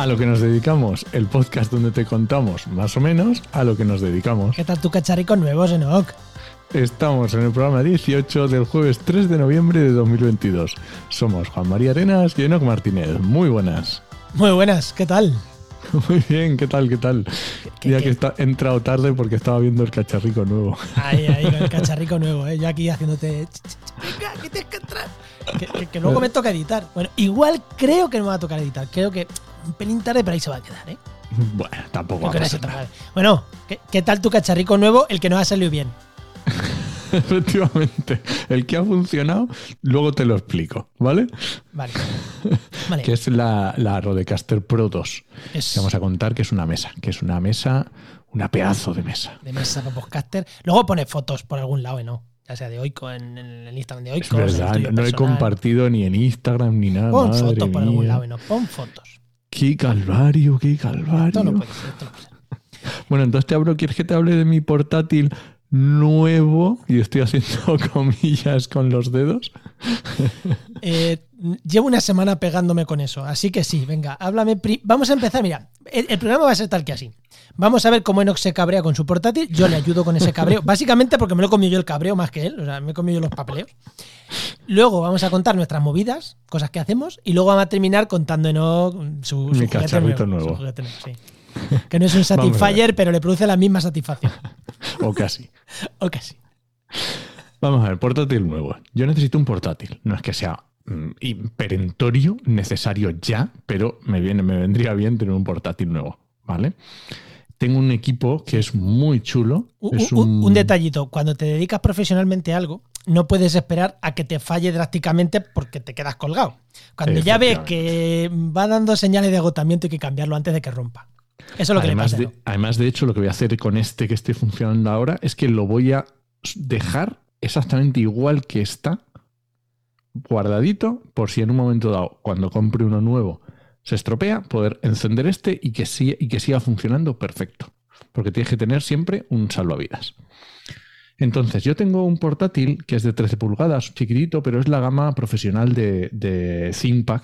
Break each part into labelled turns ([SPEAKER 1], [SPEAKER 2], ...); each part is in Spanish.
[SPEAKER 1] a lo que nos dedicamos, el podcast donde te contamos más o menos a lo que nos dedicamos.
[SPEAKER 2] ¿Qué tal tu cacharrico nuevo, Enoch?
[SPEAKER 1] Estamos en el programa 18 del jueves 3 de noviembre de 2022. Somos Juan María Arenas y Enoch Martínez. Muy buenas.
[SPEAKER 2] Muy buenas, ¿qué tal?
[SPEAKER 1] Muy bien, ¿qué tal? ¿Qué tal? Ya que está, he entrado tarde porque estaba viendo el cacharrico nuevo.
[SPEAKER 2] Ahí, ahí, el cacharrico nuevo, ¿eh? Yo aquí haciéndote. Venga, que tienes que entrar. Que, luego me toca editar. Bueno, igual creo que no me va a tocar editar. Creo que un pelín tarde, pero ahí se va a quedar, ¿eh?
[SPEAKER 1] Bueno, tampoco.
[SPEAKER 2] Bueno, ¿qué, tal tu cacharrico nuevo? El que no ha salido bien.
[SPEAKER 1] Efectivamente. El que ha funcionado, luego te lo explico, ¿vale?
[SPEAKER 2] Vale.
[SPEAKER 1] que es la, la Rodecaster Pro 2. vamos a contar que es una mesa, que es una mesa, una pedazo de mesa.
[SPEAKER 2] De mesa para podcaster. Luego pone fotos por algún lado, ¿no? Ya sea de Oiko, en, el Instagram de Oiko.
[SPEAKER 1] Es verdad, no, he compartido ni en Instagram ni nada.
[SPEAKER 2] Pon fotos por algún lado, ¿no? Pon fotos.
[SPEAKER 1] Qué calvario, qué calvario. no puede ser, Bueno, entonces te abro, ¿quieres que te hable de mi portátil nuevo? Y estoy haciendo comillas con los dedos.
[SPEAKER 2] Eh, llevo una semana pegándome con eso, así que sí, venga, háblame. Vamos a empezar, mira, el, programa va a ser tal que así. Vamos a ver cómo Enox se cabrea con su portátil. Yo le ayudo con ese cabreo, básicamente porque me lo he comido yo el cabreo más que él, o sea, me he comido yo los papeleos. Luego vamos a contar nuestras movidas, cosas que hacemos, y luego vamos a terminar contando Enox su,
[SPEAKER 1] su, cacharrito nuevo.
[SPEAKER 2] Que no es un Satisfyer, pero le produce la misma satisfacción.
[SPEAKER 1] o casi.
[SPEAKER 2] o casi.
[SPEAKER 1] Vamos a ver, portátil nuevo. Yo necesito un portátil. No es que sea mm, perentorio, necesario ya, pero me, viene, me vendría bien tener un portátil nuevo, ¿vale? Tengo un equipo que es muy chulo.
[SPEAKER 2] un... detallito, cuando te dedicas profesionalmente a algo, no puedes esperar a que te falle drásticamente porque te quedas colgado. Cuando ya ves que va dando señales de agotamiento hay que cambiarlo antes de que rompa. Eso es lo que
[SPEAKER 1] además
[SPEAKER 2] le
[SPEAKER 1] pasa. De, además, de hecho, lo que voy a hacer con este que esté funcionando ahora es que lo voy a dejar exactamente igual que está, guardadito, por si en un momento dado, cuando compre uno nuevo, se estropea, poder encender este y que, siga, y que siga funcionando perfecto. Porque tienes que tener siempre un salvavidas. Entonces, yo tengo un portátil que es de 13 pulgadas, chiquitito, pero es la gama profesional de, de ThinkPad,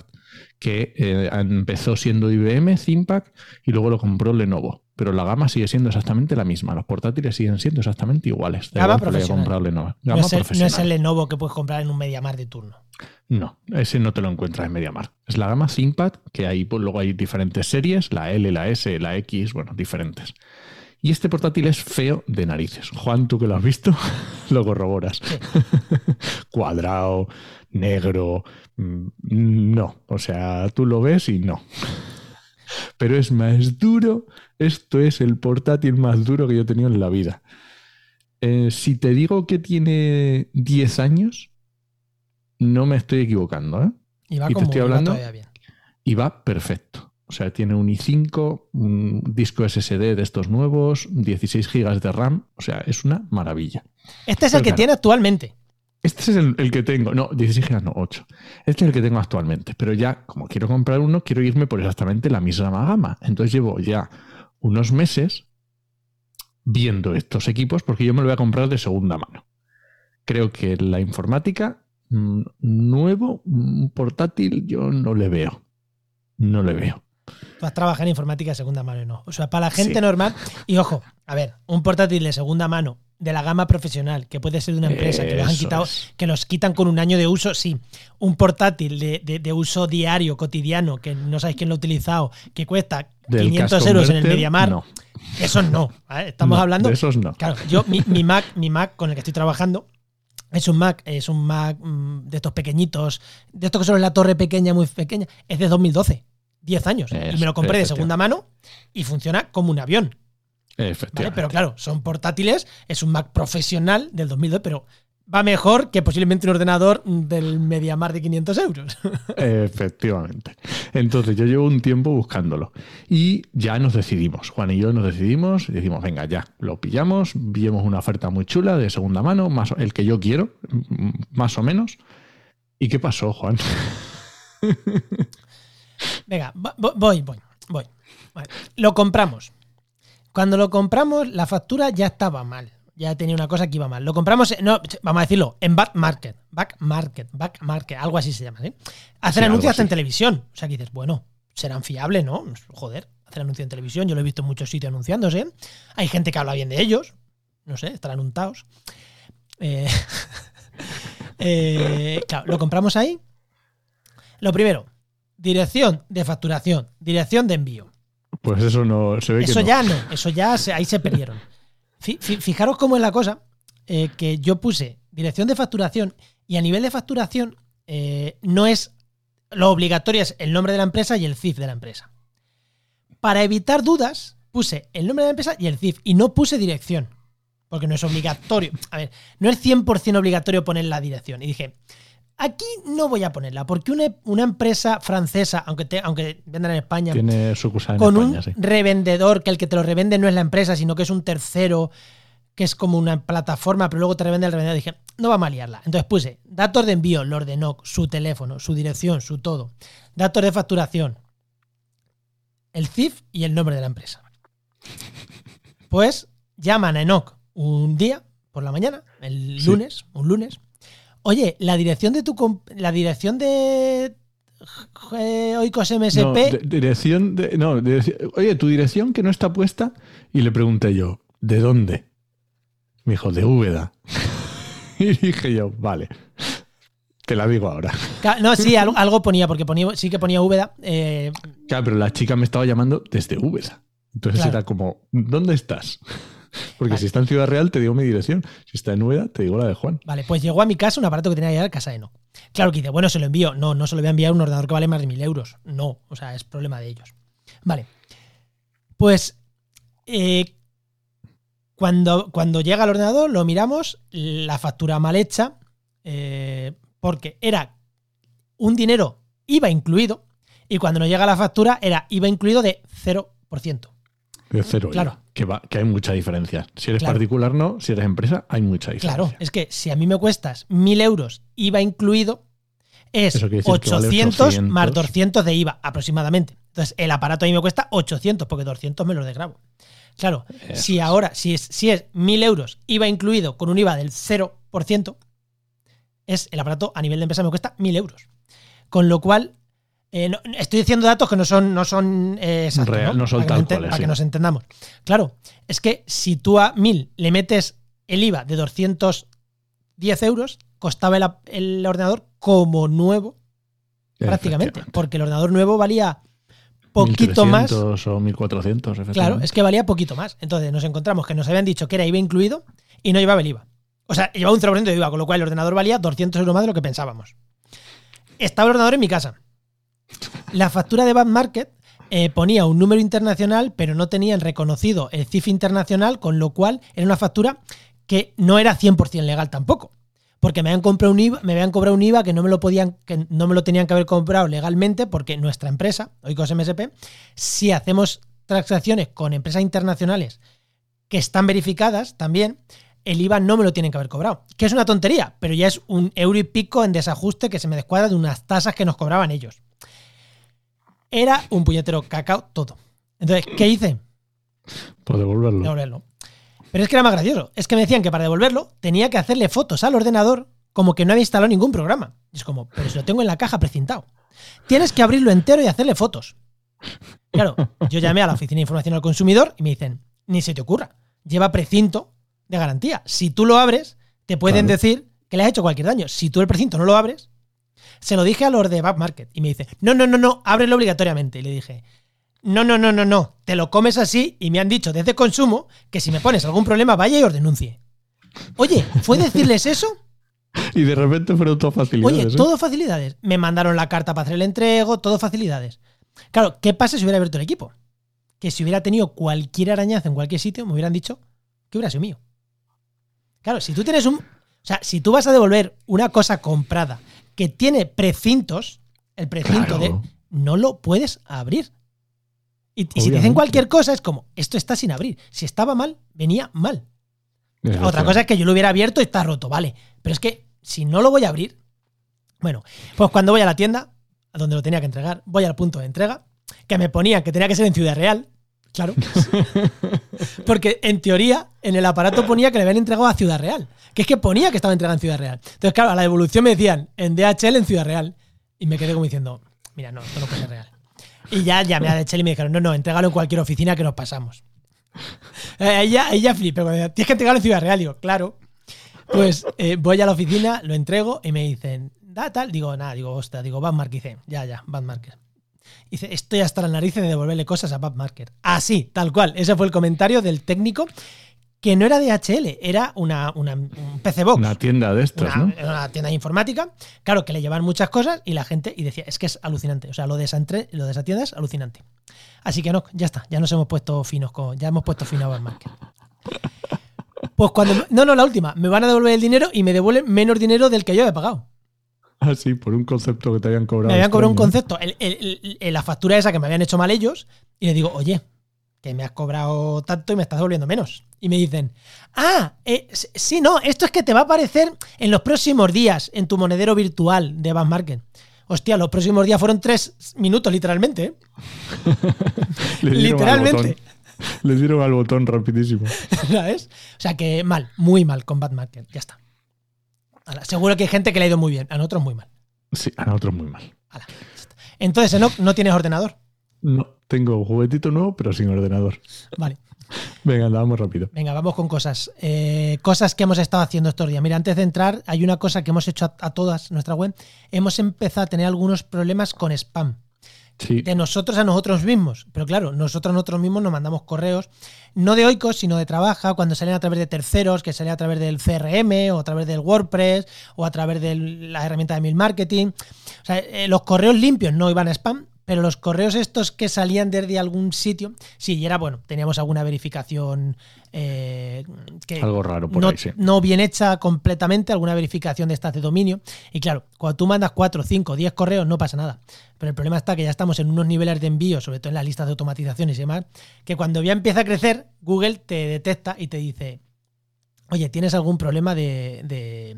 [SPEAKER 1] que eh, empezó siendo IBM, ThinkPad, y luego lo compró Lenovo pero la gama sigue siendo exactamente la misma. Los portátiles siguen siendo exactamente iguales.
[SPEAKER 2] Gama profesional. Lenovo. no, es el, no, es el, Lenovo que puedes comprar en un MediaMar de turno.
[SPEAKER 1] No, ese no te lo encuentras en MediaMar. Es la gama ThinkPad, que ahí pues, luego hay diferentes series, la L, la S, la X, bueno, diferentes. Y este portátil es feo de narices. Juan, tú que lo has visto, lo corroboras. Cuadrado, negro, mm, no. O sea, tú lo ves y no. Pero es más duro esto es el portátil más duro que yo he tenido en la vida. Eh, si te digo que tiene 10 años, no me estoy equivocando. ¿eh?
[SPEAKER 2] Y va te estoy hablando.
[SPEAKER 1] Y va perfecto. O sea, tiene un i5, un disco SSD de estos nuevos, 16 GB de RAM. O sea, es una maravilla.
[SPEAKER 2] Este es el que tiene actualmente.
[SPEAKER 1] Este es el, que tengo. No, 16 GB, no, 8. Este es el que tengo actualmente. Pero ya, como quiero comprar uno, quiero irme por exactamente la misma gama. Entonces llevo ya unos meses viendo estos equipos porque yo me lo voy a comprar de segunda mano. Creo que la informática nuevo, un portátil, yo no le veo. No le veo.
[SPEAKER 2] Tú has trabajado en informática de segunda mano, no. O sea, para la gente normal. Y ojo, a ver, un portátil de segunda mano de la gama profesional, que puede ser de una empresa, que los han quitado, que los quitan con un año de uso, sí. Un portátil de, uso diario, cotidiano, que no sabéis quién lo ha utilizado, que cuesta 500 euros en el MediaMar. No. Esos no. Estamos hablando.
[SPEAKER 1] De esos no.
[SPEAKER 2] Claro, yo, mi, Mac, mi Mac con el que estoy trabajando, es un Mac, es un Mac mm, de estos pequeñitos, de estos que son la torre pequeña, muy pequeña, es de 2012. 10 años. y me lo compré de segunda mano y funciona como un avión. Pero claro, son portátiles, es un Mac profesional del 2002, pero va mejor que posiblemente un ordenador del MediaMar de 500 euros.
[SPEAKER 1] Efectivamente. Entonces yo llevo un tiempo buscándolo y ya nos decidimos, Juan y yo nos decidimos y decimos, venga, ya, lo pillamos, vimos una oferta muy chula de segunda mano, más el que yo quiero, más o menos. ¿Y qué pasó, Juan?
[SPEAKER 2] venga, voy, voy, voy. Lo compramos. Cuando lo compramos, la factura ya estaba mal. Ya tenía una cosa que iba mal. Lo compramos, no, vamos a decirlo, en back market. Back market, back market, algo así se llama, ¿sí? Hacer anuncios en televisión. O sea, que dices, bueno, serán fiables, ¿no? Joder, hacer anuncio en televisión, yo lo he visto en muchos sitios anunciándose. Hay gente que habla bien de ellos, no sé, estarán untados. Eh, eh, claro, lo compramos ahí. Lo primero, dirección de facturación, dirección de envío.
[SPEAKER 1] Pues eso no se ve
[SPEAKER 2] eso
[SPEAKER 1] que
[SPEAKER 2] ya no, eso ya ahí se perdieron. Fijaros cómo es la cosa, eh, que yo puse dirección de facturación y a nivel de facturación no es lo obligatorio es el nombre de la empresa y el CIF de la empresa. Para evitar dudas, puse el nombre de la empresa y el CIF y no puse dirección, porque no es obligatorio. A ver, no es 100% obligatorio poner la dirección. Y dije, aquí no voy a ponerla, porque una, empresa francesa, aunque, te, aunque vendan en España,
[SPEAKER 1] Tiene
[SPEAKER 2] con un revendedor, que el que te lo revende no es la empresa, sino que es un tercero que es como una plataforma, pero luego te revende el revendedor. Dije, no vamos a liarla. Entonces puse datos de envío, lo ordenó, su teléfono, su dirección, su todo. Datos de facturación, el CIF y el nombre de la empresa. Pues llaman a Enoch un día por la mañana, el lunes, un lunes. Oye, la dirección de tu la dirección de Oikos MSP. No,
[SPEAKER 1] dirección de, no, oye, tu dirección que no está puesta. Y le pregunté yo, ¿de dónde? Me dijo, de Úbeda. y dije yo, vale. Te la digo ahora.
[SPEAKER 2] No, sí, algo, ponía, porque ponía, sí que ponía Úbeda. Eh,
[SPEAKER 1] claro, pero la chica me estaba llamando desde Úbeda. Entonces era como, ¿dónde estás? Porque si está en Ciudad Real, te digo mi dirección. Si está en Úbeda, te digo la de Juan.
[SPEAKER 2] Vale, pues llegó a mi casa un aparato que tenía allá casa de no. Claro que dice, bueno, se lo envío. No, no se lo voy a enviar un ordenador que vale más de mil euros. No, o sea, es problema de ellos. Vale. Pues eh, cuando, cuando llega al ordenador, lo miramos, la factura mal hecha, eh, porque era un dinero IVA incluido, y cuando nos llega la factura era IVA incluido de 0%.
[SPEAKER 1] De cero. Claro. Que, va, que hay mucha diferencia. Si eres particular, no. Si eres empresa, hay mucha diferencia.
[SPEAKER 2] Claro, es que si a mí me cuestas 1.000 euros IVA incluido, es 800, más 200 de IVA aproximadamente. Entonces, el aparato a mí me cuesta 800 porque 200 me lo desgrabo. Claro, si ahora, si es, si es 1.000 euros IVA incluido con un IVA del 0%, es el aparato a nivel de empresa me cuesta 1.000 euros. Con lo cual, eh, estoy diciendo datos que no son, no son eh, exactos,
[SPEAKER 1] ¿no? son
[SPEAKER 2] para,
[SPEAKER 1] que,
[SPEAKER 2] para que nos entendamos. Claro, es que si tú a 1.000 le metes el IVA de 210 euros, costaba el, el ordenador como nuevo, prácticamente, porque el ordenador nuevo valía poquito más.
[SPEAKER 1] o 1400,
[SPEAKER 2] Claro, es que valía poquito más. Entonces nos encontramos que nos habían dicho que era IVA incluido y no llevaba el IVA. O sea, llevaba un 0% de IVA, con lo cual el ordenador valía 200 euros más de lo que pensábamos. Estaba el ordenador en mi casa. La factura de Bad Market eh, ponía un número internacional, pero no tenían reconocido el CIF internacional, con lo cual era una factura que no era 100% legal tampoco porque me habían comprado un IVA, me habían cobrado un IVA que no me lo podían, que no me lo tenían que haber comprado legalmente, porque nuestra empresa, Oikos MSP, si hacemos transacciones con empresas internacionales que están verificadas también, el IVA no me lo tienen que haber cobrado. Que es una tontería, pero ya es un euro y pico en desajuste que se me descuadra de unas tasas que nos cobraban ellos. Era un puñetero cacao todo. Entonces, ¿qué hice?
[SPEAKER 1] Pues devolverlo.
[SPEAKER 2] Devolverlo. Pero es que era más gracioso. Es que me decían que para devolverlo tenía que hacerle fotos al ordenador como que no había instalado ningún programa. Y es como, pero si lo tengo en la caja precintado. Tienes que abrirlo entero y hacerle fotos. Claro, yo llamé a la Oficina de Información al Consumidor y me dicen, ni se te ocurra, lleva precinto de garantía. Si tú lo abres, te pueden decir que le has hecho cualquier daño. Si tú el precinto no lo abres, se lo dije a los de Back Market y me dice, no, no, no, no, ábrelo obligatoriamente. Y le dije, no, no, no, no, no. Te lo comes así y me han dicho desde consumo que si me pones algún problema vaya y os denuncie. Oye, ¿fue decirles eso?
[SPEAKER 1] Y de repente fueron todo facilidades.
[SPEAKER 2] Oye,
[SPEAKER 1] ¿eh?
[SPEAKER 2] todo facilidades. Me mandaron la carta para hacer el entrego, todo facilidades. Claro, ¿qué pasa si hubiera abierto el equipo? Que si hubiera tenido cualquier arañazo en cualquier sitio, me hubieran dicho que hubiera sido mío. Claro, si tú tienes un. O sea, si tú vas a devolver una cosa comprada que tiene precintos, el precinto de. No lo puedes abrir. Y, si te dicen cualquier cosa, es como, esto está sin abrir. Si estaba mal, venía mal. Otra cosa es que yo lo hubiera abierto y está roto, vale. Pero es que si no lo voy a abrir, bueno, pues cuando voy a la tienda, a donde lo tenía que entregar, voy al punto de entrega, que me ponía que tenía que ser en Ciudad Real, claro. Porque en teoría, en el aparato ponía que le habían entregado a Ciudad Real. Que es que ponía que estaba entregado en Ciudad Real. Entonces, claro, a la devolución me decían en DHL en Ciudad Real. Y me quedé como diciendo, mira, no, esto no puede ser real. Y ya llamé a Chel y me dijeron, no, no, entrégalo en cualquier oficina que nos pasamos. Eh, ella, ella flipé, tienes que entregarlo en Ciudad Real. Digo, claro. Pues eh, voy a la oficina, lo entrego y me dicen, da tal. Digo, nada, digo, hostia, digo, Bad Market. ya, ya, Bad Market. Dice, estoy hasta la nariz de devolverle cosas a Bad Market. Así, tal cual. Ese fue el comentario del técnico que no era DHL, era una, una un PC Box.
[SPEAKER 1] Una tienda de estos, ¿no?
[SPEAKER 2] Una tienda de informática. Claro, que le llevan muchas cosas y la gente, y decía, es que es alucinante. O sea, lo de esa, lo de esa tienda es alucinante. Así que no, ya está, ya nos hemos puesto finos con, ya hemos puesto fino a Market. Pues cuando. No, no, la última. Me van a devolver el dinero y me devuelven menos dinero del que yo he pagado.
[SPEAKER 1] Ah, sí, por un concepto que te habían cobrado.
[SPEAKER 2] Me habían cobrado un concepto. la factura esa que me habían hecho mal ellos. Y le digo, oye, que me has cobrado tanto y me estás devolviendo menos. Y me dicen, ah, eh, sí, no, esto es que te va a aparecer en los próximos días en tu monedero virtual de Bank Market. Hostia, los próximos días fueron tres minutos, literalmente. ¿eh? literalmente.
[SPEAKER 1] Le dieron al botón rapidísimo.
[SPEAKER 2] ¿Sabes? O sea que mal, muy mal con Bad Market. Ya está. Seguro que hay gente que le ha ido muy bien, a nosotros muy mal.
[SPEAKER 1] Sí, a nosotros muy mal.
[SPEAKER 2] Entonces, ¿no, ¿no tienes ordenador?
[SPEAKER 1] No, tengo un juguetito nuevo, pero sin ordenador.
[SPEAKER 2] Vale.
[SPEAKER 1] Venga, vamos rápido.
[SPEAKER 2] Venga, vamos con cosas. Eh, cosas que hemos estado haciendo estos días. Mira, antes de entrar, hay una cosa que hemos hecho a, todas nuestra web. Hemos empezado a tener algunos problemas con spam. De nosotros a nosotros mismos. Pero claro, nosotros a nosotros mismos nos mandamos correos, no de Oikos, sino de Trabaja, cuando salen a través de terceros, que salen a través del CRM o a través del WordPress o a través de la herramienta de Mail Marketing. O sea, eh, los correos limpios no iban a spam, pero los correos estos que salían desde algún sitio, sí, y era bueno, teníamos alguna verificación eh, que
[SPEAKER 1] algo raro por
[SPEAKER 2] no,
[SPEAKER 1] ahí, sí.
[SPEAKER 2] no bien hecha completamente, alguna verificación de estas de dominio. Y claro, cuando tú mandas 4, 5, 10 correos no pasa nada. Pero el problema está que ya estamos en unos niveles de envío, sobre todo en las listas de automatizaciones y demás, que cuando ya empieza a crecer, Google te detecta y te dice, oye, ¿tienes algún problema de, de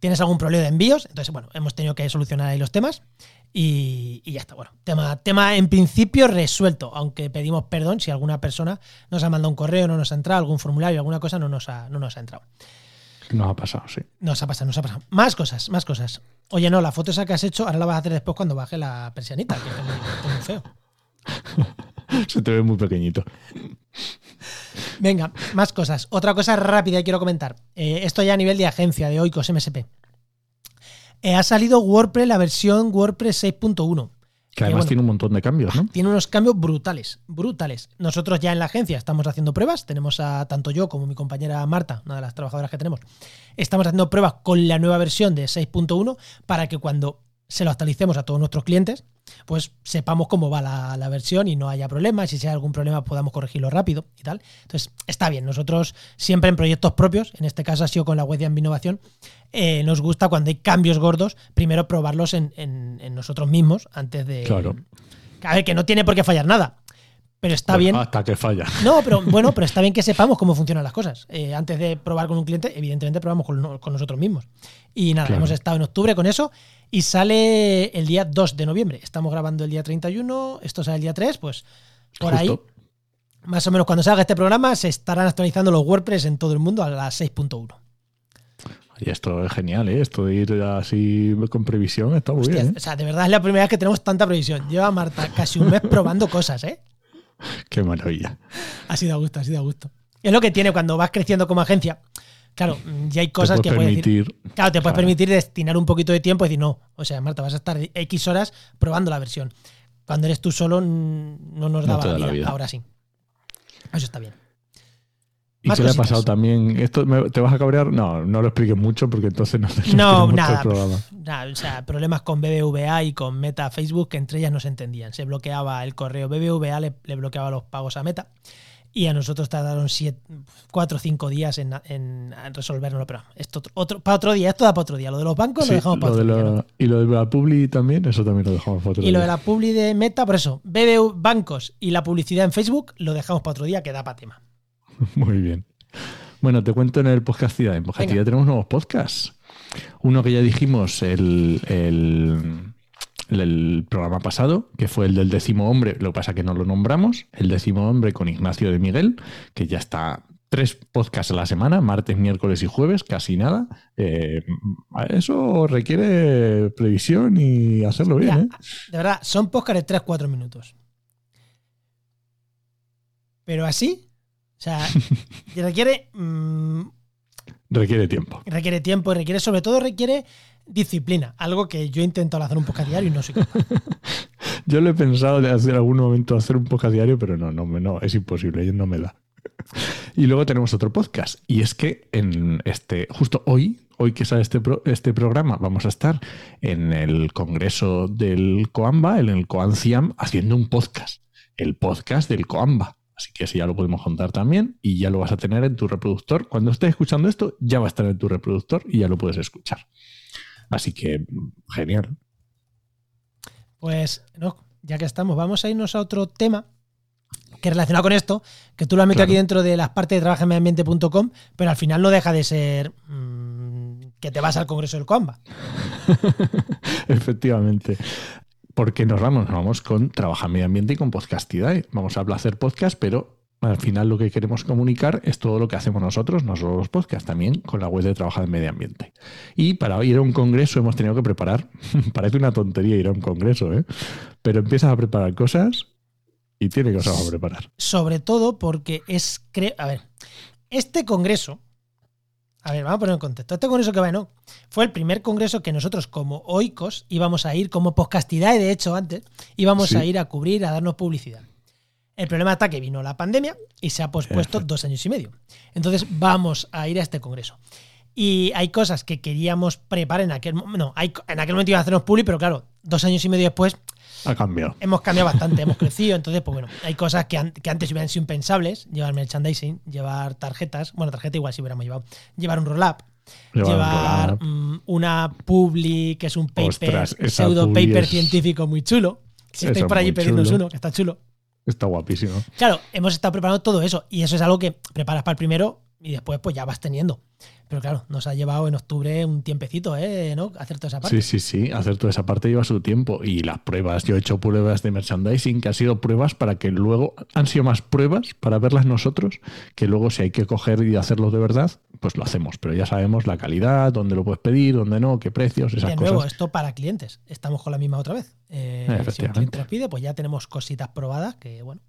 [SPEAKER 2] ¿Tienes algún problema de envíos? Entonces, bueno, hemos tenido que solucionar ahí los temas. Y, ya está, bueno, tema, tema en principio resuelto, aunque pedimos perdón si alguna persona nos ha mandado un correo, no nos ha entrado, algún formulario, alguna cosa no nos ha, no nos ha entrado.
[SPEAKER 1] Nos ha pasado, sí.
[SPEAKER 2] Nos ha pasado, nos ha pasado. Más cosas, más cosas. Oye, no, la foto esa que has hecho, ahora la vas a hacer después cuando baje la persianita, que es muy, feo.
[SPEAKER 1] Se te ve muy pequeñito.
[SPEAKER 2] Venga, más cosas. Otra cosa rápida que quiero comentar. Eh, esto ya a nivel de agencia, de Oikos MSP. Eh, ha salido WordPress, la versión WordPress 6.1.
[SPEAKER 1] Que además tiene un montón de cambios, ¿no?
[SPEAKER 2] Tiene unos cambios brutales, brutales. Nosotros ya en la agencia estamos haciendo pruebas, tenemos a tanto yo como mi compañera Marta, una de las trabajadoras que tenemos, estamos haciendo pruebas con la nueva versión de 6.1 para que cuando se lo actualicemos a todos nuestros clientes, pues sepamos cómo va la, versión y no haya problemas. Y si hay algún problema, podamos corregirlo rápido y tal. Entonces, está bien. Nosotros siempre en proyectos propios, en este caso ha sido con la web de Innovación, eh, nos gusta cuando hay cambios gordos, primero probarlos en, nosotros mismos antes de.
[SPEAKER 1] Claro.
[SPEAKER 2] A ver, que no tiene por qué fallar nada. Pero está bien.
[SPEAKER 1] Hasta que falla.
[SPEAKER 2] No, pero bueno, pero está bien que sepamos cómo funcionan las cosas. Eh, antes de probar con un cliente, evidentemente probamos con, nosotros mismos. Y nada, hemos estado en octubre con eso y sale el día 2 de noviembre. Estamos grabando el día 31, esto sale el día 3, pues por ahí, más o menos cuando salga este programa, se estarán actualizando los WordPress en todo el mundo a las 6.1.
[SPEAKER 1] Y esto es genial, ¿eh? Esto de ir así con previsión está muy bien. ¿eh?
[SPEAKER 2] O sea, de verdad es la primera vez que tenemos tanta previsión. Lleva Marta casi un mes probando cosas, ¿eh?
[SPEAKER 1] Qué maravilla.
[SPEAKER 2] Ha sido a gusto, ha sido a gusto. Es lo que tiene cuando vas creciendo como agencia. Claro, ya hay cosas que puedes decir. Claro, te puedes permitir destinar un poquito de tiempo y decir, no, o sea, Marta, vas a estar X horas probando la versión. Cuando eres tú solo, no nos daba la, vida. Ahora sí. Eso está bien.
[SPEAKER 1] ¿Y qué le ha pasado también? ¿Esto ¿Te vas a cabrear? No, no lo expliques mucho porque entonces no
[SPEAKER 2] No, nada, nada. O sea, problemas con BBVA y con Meta Facebook que entre ellas no se entendían. Se bloqueaba el correo. BBVA le, le bloqueaba los pagos a Meta y a nosotros tardaron siete, cuatro o cinco días en, en resolverlo. Pero esto otro, para otro día, esto da para otro día. Lo de los bancos lo dejamos para otro día.
[SPEAKER 1] Y lo de la Publi también, eso también lo dejamos para otro día.
[SPEAKER 2] Y lo de la Publi de Meta, por eso, BBV Bancos y la publicidad en Facebook lo dejamos para otro día, que da para tema.
[SPEAKER 1] Muy bien. Bueno, te cuento en el podcast En podcast tenemos nuevos podcasts. Uno que ya dijimos, el el programa pasado, que fue el del décimo hombre, lo que pasa que no lo nombramos, el décimo hombre con Ignacio de Miguel, que ya está tres podcasts a la semana, martes, miércoles y jueves, casi nada. Eh, eso requiere previsión y hacerlo bien. ¿eh?
[SPEAKER 2] De verdad, son podcasts de 3-4 minutos. Pero así, o sea, requiere... Mm,
[SPEAKER 1] requiere tiempo.
[SPEAKER 2] Requiere tiempo y requiere, sobre todo, requiere disciplina. Algo que yo he intentado hacer un podcast diario y no soy capaz.
[SPEAKER 1] yo lo he pensado de hacer algún momento hacer un podcast diario, pero no, no, no, es imposible, no me da. Y luego tenemos otro podcast. Y es que en este, justo hoy, hoy que sale este, este programa, vamos a estar en el congreso del Coamba, en el Coanciam, haciendo un podcast. El podcast del Coamba. Así que así ya lo podemos contar también y ya lo vas a tener en tu reproductor. Cuando estés escuchando esto, ya va a estar en tu reproductor y ya lo puedes escuchar. Así que, genial.
[SPEAKER 2] Pues, no, ya que estamos, vamos a irnos a otro tema que relacionado con esto, que tú lo has metido aquí dentro de las partes de trabajameambiente.com, pero al final no deja de ser mm, que te vas al Congreso del Coamba.
[SPEAKER 1] Efectivamente. Porque nos vamos, nos vamos con Trabaja Medio Ambiente y con Podcastidad. Vamos a hacer podcast, pero al final lo que queremos comunicar es todo lo que hacemos nosotros, no solo los podcasts, también con la web de Trabaja en Medio Ambiente. Y para ir a un congreso hemos tenido que preparar, parece una tontería ir a un congreso, ¿eh? pero empiezas a preparar cosas y tiene cosas a preparar.
[SPEAKER 2] Sobre todo porque es. A ver, este congreso. A ver, vamos a poner en contexto. Este congreso que va, ¿no? Fue el primer congreso que nosotros, como oicos, íbamos a ir, como podcastidad, de hecho, antes, íbamos a ir a cubrir, a darnos publicidad. El problema está que vino la pandemia y se ha pospuesto dos años y medio. Entonces, vamos a ir a este congreso. Y hay cosas que queríamos preparar en aquel momento. No, hay, en aquel momento iban a hacernos publi, pero claro, dos años y medio después
[SPEAKER 1] ha cambiado.
[SPEAKER 2] Hemos cambiado bastante, hemos crecido. Entonces, pues bueno, hay cosas que, antes hubieran sido impensables: llevar merchandising, llevar tarjetas. Bueno, tarjeta igual si hubiéramos llevado. Llevar un roll-up. Llevar, mm, una publi, que es un paper, pseudo paper científico muy chulo. Si estáis por allí pidiéndonos uno, que está chulo.
[SPEAKER 1] Está guapísimo.
[SPEAKER 2] Claro, hemos estado preparando todo eso. Y eso es algo que preparas para el primero y después pues ya vas teniendo. Pero claro, nos ha llevado en octubre un tiempecito, ¿eh? ¿no? Hacer toda esa parte.
[SPEAKER 1] Sí, sí, sí. Hacer toda esa parte lleva su tiempo. Y las pruebas, yo he hecho pruebas de merchandising que han sido pruebas para que luego, han sido más pruebas para verlas nosotros, que luego si hay que coger y hacerlo de verdad, pues lo hacemos. Pero ya sabemos la calidad, dónde lo puedes pedir, dónde no, qué precios, esas
[SPEAKER 2] de
[SPEAKER 1] nuevo,
[SPEAKER 2] esto para clientes. Estamos con la misma otra vez. Eh, si un cliente nos pide, pues ya tenemos cositas probadas que, bueno,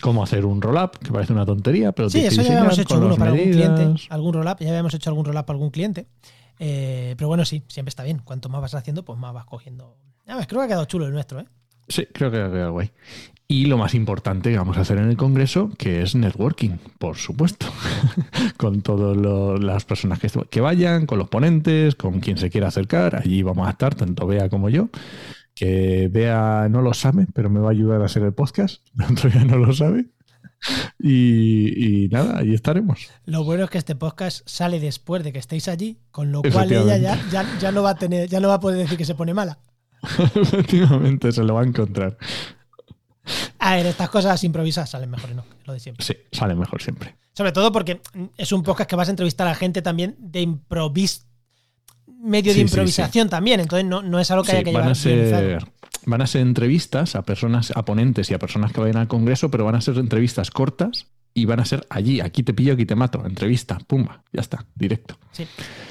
[SPEAKER 1] cómo hacer un roll-up, que parece una tontería, pero
[SPEAKER 2] sí, eso ya habíamos hecho uno para algún cliente, algún roll-up, ya habíamos hecho algún roll-up para algún cliente. Eh, pero bueno, sí, siempre está bien. Cuanto más vas haciendo, pues más vas cogiendo. creo que ha quedado chulo el nuestro, ¿eh?
[SPEAKER 1] Sí, creo que ha quedado guay. Y lo más importante que vamos a hacer en el Congreso, que es networking, por supuesto, con todas las personas que, que vayan, con los ponentes, con quien se quiera acercar. Allí vamos a estar, tanto Bea como yo que vea no lo sabe, pero me va a ayudar a hacer el podcast. Ya no lo sabe. Y, nada, ahí estaremos.
[SPEAKER 2] Lo bueno es que este podcast sale después de que estéis allí, con lo cual ella ya, ya, no va a tener, ya no va a poder decir que se pone mala.
[SPEAKER 1] Efectivamente, se lo va a encontrar.
[SPEAKER 2] A ver, estas cosas improvisadas salen mejor, ¿no? Lo de siempre.
[SPEAKER 1] Sí, salen mejor siempre.
[SPEAKER 2] Sobre todo porque es un podcast que vas a entrevistar a gente también de improviso medio de improvisación también, entonces no, no, es algo que haya que
[SPEAKER 1] van A ser, van a ser entrevistas a personas, a ponentes y a personas que vayan al congreso, pero van a ser entrevistas cortas y van a ser allí, aquí te pillo, aquí te mato, entrevista, pumba, ya está, directo.
[SPEAKER 2] Sí.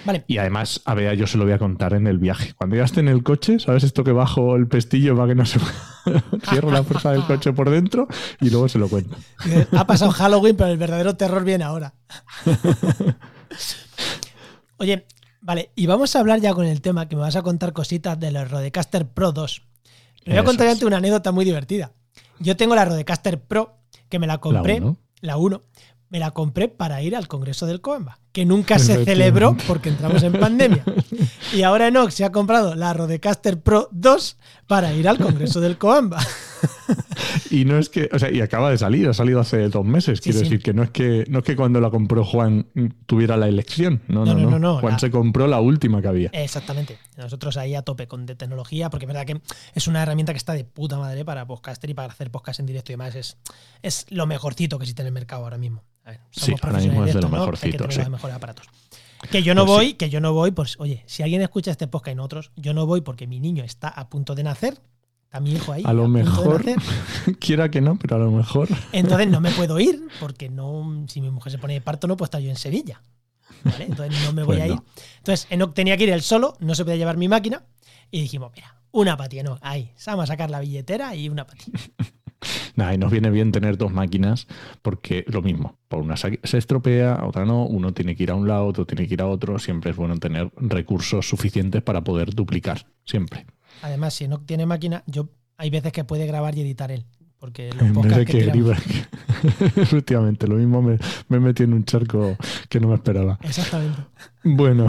[SPEAKER 2] Vale.
[SPEAKER 1] Y además, a ver, yo se lo voy a contar en el viaje. Cuando ya esté en el coche, ¿sabes esto que bajo el pestillo para que no se cierro la fuerza del coche por dentro y luego se lo cuento.
[SPEAKER 2] Ha pasado Halloween, pero el verdadero terror viene ahora. Oye, Vale, y vamos a hablar ya con el tema que me vas a contar cositas de la Rodecaster Pro 2. Me voy a contar una anécdota muy divertida. Yo tengo la Rodecaster Pro, que me la compré, la 1, me la compré para ir al Congreso del Coemba, que nunca se celebró porque entramos en pandemia. Y ahora Enox se ha comprado la Rodecaster Pro 2 para ir al Congreso del Coamba.
[SPEAKER 1] y no es que, o sea, y acaba de salir, ha salido hace dos meses. Quiero decir que no es que no es que cuando la compró Juan tuviera la elección. No, no, no. no, Juan se compró la última que había.
[SPEAKER 2] Exactamente. Nosotros ahí a tope con de tecnología, porque es verdad que es una herramienta que está de puta madre para podcaster y para hacer podcast en directo y demás. Es, es lo mejorcito que existe en el mercado ahora mismo.
[SPEAKER 1] sí, ahora mismo es de lo mejorcito.
[SPEAKER 2] Hay que mejores aparatos. Que yo no pues voy, que yo no voy, pues oye, si alguien escucha este podcast y no otros, yo no voy porque mi niño está a punto de nacer Está mi hijo ahí.
[SPEAKER 1] A lo mejor, quiera que no, pero a lo mejor.
[SPEAKER 2] Entonces no me puedo ir, porque no, si mi mujer se pone de parto, no puedo estar yo en Sevilla. Entonces no me voy a ir. Entonces Enoch tenía que ir él solo, no se podía llevar mi máquina. Y dijimos, mira, una patía, no, ahí, vamos a sacar la billetera y una patía.
[SPEAKER 1] Nada, y nos viene bien tener dos máquinas porque lo mismo, por una se estropea, otra no, uno tiene que ir a un lado, otro tiene que ir a otro, siempre es bueno tener recursos suficientes para poder duplicar, siempre.
[SPEAKER 2] Además, si no tiene máquina, yo hay veces que puede grabar y editar él. Porque los en que,
[SPEAKER 1] Efectivamente, lo mismo me, me metí en un charco que no me esperaba.
[SPEAKER 2] Exactamente.
[SPEAKER 1] Bueno,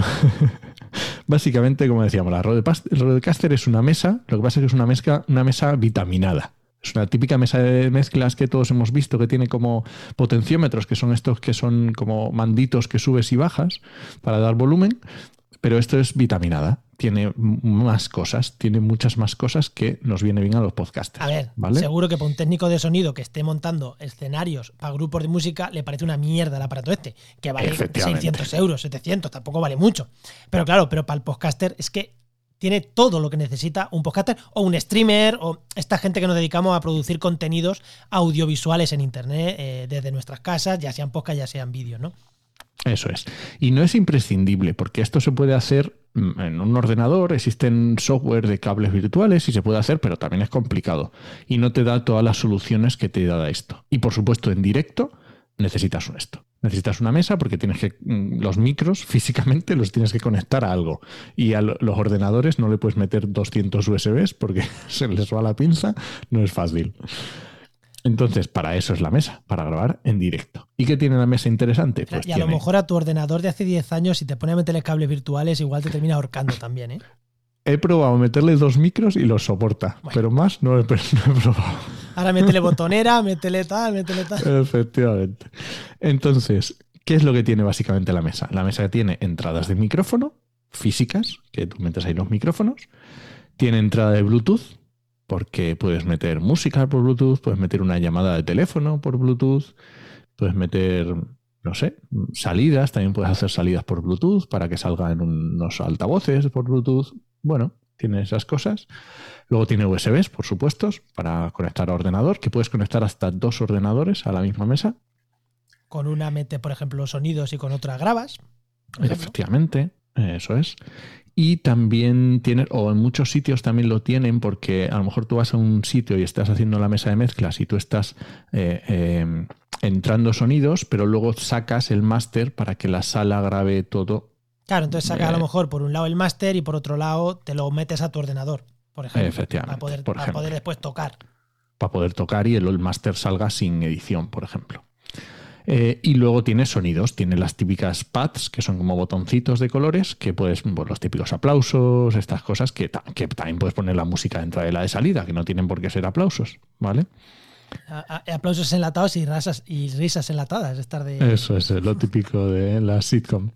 [SPEAKER 1] básicamente, como decíamos, la Rodecaster es una mesa, lo que pasa es que es una mesa, una mesa vitaminada. Es una típica mesa de mezclas que todos hemos visto que tiene como potenciómetros, que son estos que son como manditos que subes y bajas para dar volumen, pero esto es vitaminada tiene más cosas, tiene muchas más cosas que nos viene bien a los podcasters.
[SPEAKER 2] A ver, seguro que para un técnico de sonido que esté montando escenarios para grupos de música le parece una mierda el aparato este, que vale 600 euros, 700, tampoco vale mucho. Pero claro, pero para el podcaster es que tiene todo lo que necesita un podcaster o un streamer o esta gente que nos dedicamos a producir contenidos audiovisuales en internet eh, desde nuestras casas, ya sean podcast, ya sean vídeos, ¿no?
[SPEAKER 1] Eso es. Y no es imprescindible, porque esto se puede hacer mm, en un ordenador, existen software de cables virtuales y se puede hacer, pero también es complicado. Y no te da todas las soluciones que te da esto. Y por supuesto, en directo necesitas esto. Necesitas una mesa porque tienes que mm, los micros físicamente los tienes que conectar a algo y a los ordenadores no le puedes meter 200 USBs porque se les va la pinza, no es fácil. Entonces, para eso es la mesa, para grabar en directo. ¿Y qué tiene la mesa interesante?
[SPEAKER 2] Pues y a lo mejor a tu ordenador de hace 10 años, si te pone a meterle cables virtuales, igual te termina ahorcando también, ¿eh?
[SPEAKER 1] He probado meterle dos micros y los soporta, pero más no he, probado.
[SPEAKER 2] Ahora métele botonera, métele tal, métele tal.
[SPEAKER 1] Efectivamente. Entonces, ¿qué es lo que tiene básicamente la mesa? La mesa tiene entradas de micrófono físicas, que tú metes ahí los micrófonos. Tiene entrada de Bluetooth, porque puedes meter música por Bluetooth, puedes meter una llamada de teléfono por Bluetooth, puedes meter, no sé, salidas, también puedes hacer salidas por Bluetooth para que salgan unos altavoces por Bluetooth. Bueno, tiene esas cosas. Luego tiene USBs, por supuesto, para conectar a ordenador, que puedes conectar hasta dos ordenadores a la misma mesa.
[SPEAKER 2] Con una mete, por ejemplo, sonidos y con otra grabas.
[SPEAKER 1] Efectivamente, eso es. Y también tiene, o en muchos sitios también lo tienen, porque a lo mejor tú vas a un sitio y estás haciendo la mesa de mezclas y tú estás eh, em, entrando sonidos, pero luego sacas el máster para que la sala grabe todo.
[SPEAKER 2] Claro, entonces sacas a lo mejor por un lado el máster y por otro lado te lo metes a tu ordenador, por ejemplo.
[SPEAKER 1] Efectivamente.
[SPEAKER 2] Para poder, después tocar.
[SPEAKER 1] Para poder tocar y el, el máster salga sin edición, por ejemplo. Eh, y luego tiene sonidos, tiene las típicas pads, que son como botoncitos de colores, que puedes, pues, los típicos aplausos, estas cosas, que, que, también puedes poner la música de entrada y la de salida, que no tienen por qué ser aplausos, ¿vale?
[SPEAKER 2] aplausos enlatados y, rasas, y risas enlatadas. Estar de...
[SPEAKER 1] Eso es lo típico de la sitcom.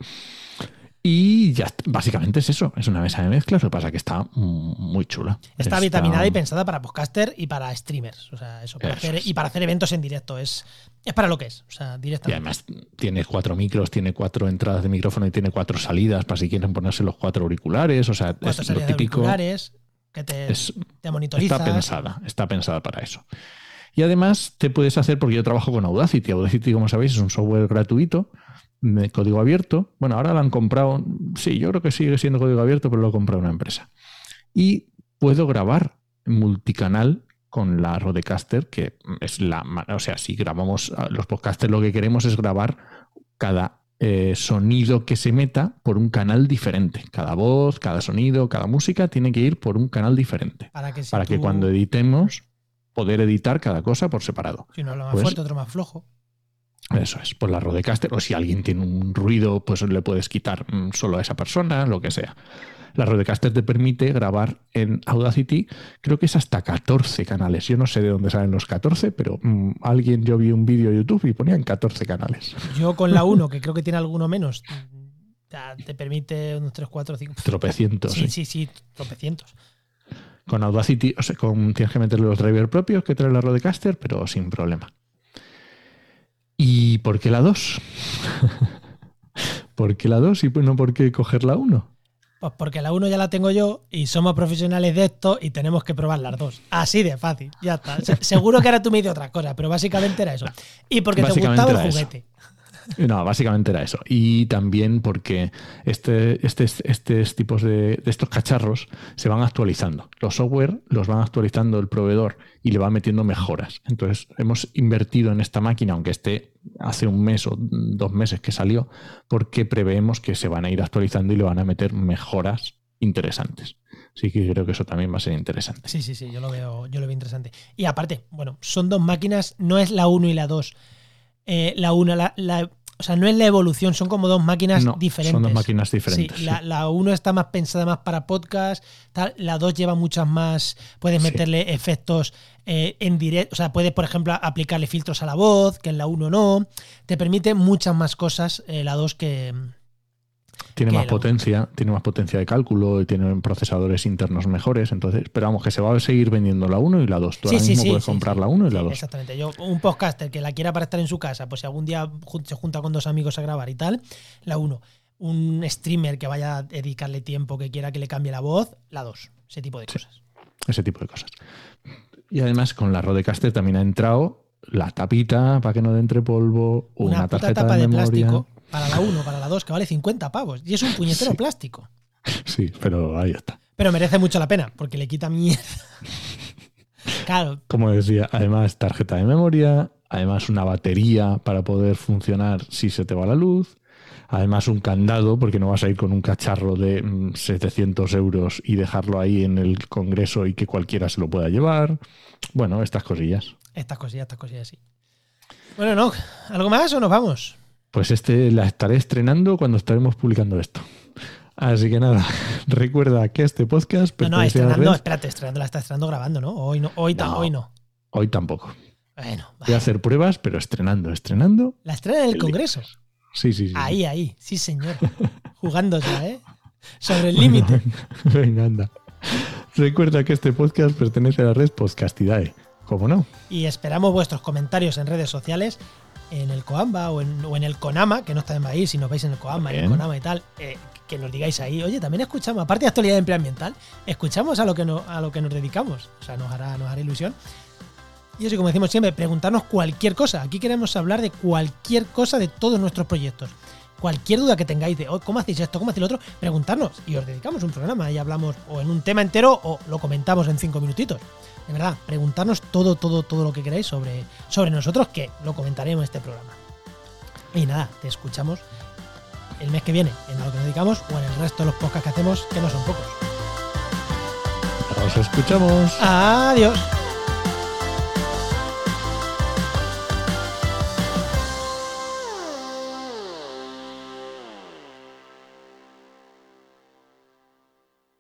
[SPEAKER 1] Y ya básicamente es eso, es una mesa de mezclas, lo que pasa es que está muy chula.
[SPEAKER 2] Está, vitaminada y pensada para podcaster y para streamers, o sea, eso, y para hacer eventos en directo, es, es para lo que es, o sea, directamente.
[SPEAKER 1] Y además tiene cuatro micros, tiene cuatro entradas de micrófono y tiene cuatro salidas para si quieren ponerse los cuatro auriculares, o sea, es lo típico.
[SPEAKER 2] auriculares que te, te monitoriza.
[SPEAKER 1] Está pensada, está pensada para eso. Y además te puedes hacer, porque yo trabajo con Audacity, Audacity como sabéis es un software gratuito de código abierto. Bueno, ahora lo han comprado, sí, yo creo que sigue siendo código abierto, pero lo ha comprado una empresa. Y puedo grabar multicanal con la Rodecaster, que es la, o sea, si grabamos los podcasters, lo que queremos es grabar cada eh, sonido que se meta por un canal diferente. Cada voz, cada sonido, cada música tiene que ir por un canal diferente. Para que, para que cuando editemos, poder editar cada cosa por separado.
[SPEAKER 2] Si uno lo más pues fuerte, otro más flojo.
[SPEAKER 1] Eso es, por la Rodecaster, o si alguien tiene un ruido, pues le puedes quitar mm, solo a esa persona, lo que sea. La Rodecaster te permite grabar en Audacity, creo que es hasta 14 canales. Yo no sé de dónde salen los 14, pero mm, alguien, yo vi un vídeo de YouTube y ponían 14 canales.
[SPEAKER 2] Yo con la 1, que creo que tiene alguno menos, te permite unos 3, 4, 5.
[SPEAKER 1] Tropecientos.
[SPEAKER 2] Sí, sí, sí, tropecientos.
[SPEAKER 1] Con Audacity, o sea, con, tienes que meterle los drivers propios que trae la Rodecaster, pero sin problema. ¿Y por qué la 2? ¿Por qué la 2 y no por qué coger la 1?
[SPEAKER 2] Pues porque la 1 ya la tengo yo y somos profesionales de esto y tenemos que probar las dos. Así de fácil, ya está. seguro que ahora tú me dices otra cosa, pero básicamente era eso. Y porque te gustaba el juguete.
[SPEAKER 1] No, básicamente era eso. Y también porque este, este, estos tipos de, estos cacharros se van actualizando. Los software los van actualizando el proveedor y le va metiendo mejoras. Entonces, hemos invertido en esta máquina, aunque esté hace un mes o dos meses que salió, porque preveemos que se van a ir actualizando y le van a meter mejoras interesantes. Así que creo que eso también va a ser interesante.
[SPEAKER 2] Sí, sí, sí, yo lo veo, yo lo veo interesante. Y aparte, bueno, son dos máquinas, no es la 1 y la 2. Eh, la 1, la, o sea, no es la evolución, son como dos máquinas diferentes.
[SPEAKER 1] Son dos máquinas diferentes.
[SPEAKER 2] Sí, La, uno está más pensada más para podcast, tal, la dos lleva muchas más. Puedes meterle efectos eh, en directo. O sea, puedes, por ejemplo, aplicarle filtros a la voz, que en la uno no. Te permite muchas más cosas eh, la dos que,
[SPEAKER 1] tiene más potencia, tiene más potencia de cálculo, y tiene procesadores internos mejores, entonces, pero vamos, que se va a seguir vendiendo la 1 y la 2. Tú ahora mismo puedes comprar la 1 y la 2.
[SPEAKER 2] Exactamente. Yo, un podcaster que la quiera para estar en su casa, pues si algún día se junta con dos amigos a grabar y tal, la 1. Un streamer que vaya a dedicarle tiempo, que quiera que le cambie la voz, la 2. Ese tipo de cosas.
[SPEAKER 1] Ese tipo de cosas. Y además con la Rodecaster también ha entrado la tapita para que no entre polvo, una, tarjeta de, de plástico
[SPEAKER 2] para la 1, para la 2, que vale 50 pavos. Y es un puñetero plástico.
[SPEAKER 1] Sí, pero ahí está.
[SPEAKER 2] Pero merece mucho la pena, porque le quita mierda. claro.
[SPEAKER 1] Como decía, además tarjeta de memoria, además una batería para poder funcionar si se te va la luz, además un candado, porque no vas a ir con un cacharro de 700 mm, euros y dejarlo ahí en el Congreso y que cualquiera se lo pueda llevar. Bueno, estas cosillas.
[SPEAKER 2] Estas cosillas, estas cosillas, sí. Bueno, no, ¿algo más o nos vamos?
[SPEAKER 1] Pues este la estaré estrenando cuando estaremos publicando esto. Así que nada, recuerda que este podcast.
[SPEAKER 2] No, no, estrenando, espérate, estrenando, la está estrenando grabando, ¿no? Hoy no, hoy, hoy no.
[SPEAKER 1] Hoy tampoco. Bueno, Voy a hacer pruebas, pero estrenando, estrenando.
[SPEAKER 2] La estrena en el Congreso.
[SPEAKER 1] Sí, sí, sí.
[SPEAKER 2] Ahí, ahí, sí, señor. Jugando ya, ¿eh? Sobre el límite.
[SPEAKER 1] Venga, anda. Recuerda que este podcast pertenece a la red Podcastidae. ¿Cómo no?
[SPEAKER 2] Y esperamos vuestros comentarios en redes sociales en el Coamba o en, el Conama, que no está en Bahía, si nos veis en el Coamba, en el Conama y tal, eh, que nos digáis ahí, oye, también escuchamos, aparte de actualidad de empleo ambiental, escuchamos a lo que, a lo que nos dedicamos. O sea, nos hará, nos hará ilusión. Y eso, como decimos siempre, preguntarnos cualquier cosa. Aquí queremos hablar de cualquier cosa de todos nuestros proyectos. Cualquier duda que tengáis de oh, cómo hacéis esto, cómo hacéis lo otro, preguntarnos y os dedicamos un programa y hablamos o en un tema entero o lo comentamos en cinco minutitos de verdad, preguntarnos todo, todo, todo lo que queráis sobre, sobre nosotros, que lo comentaremos en este programa. Y nada, te escuchamos el mes que viene en lo que nos dedicamos o en el resto de los podcasts que hacemos, que no son pocos.
[SPEAKER 1] Nos escuchamos.
[SPEAKER 2] Adiós.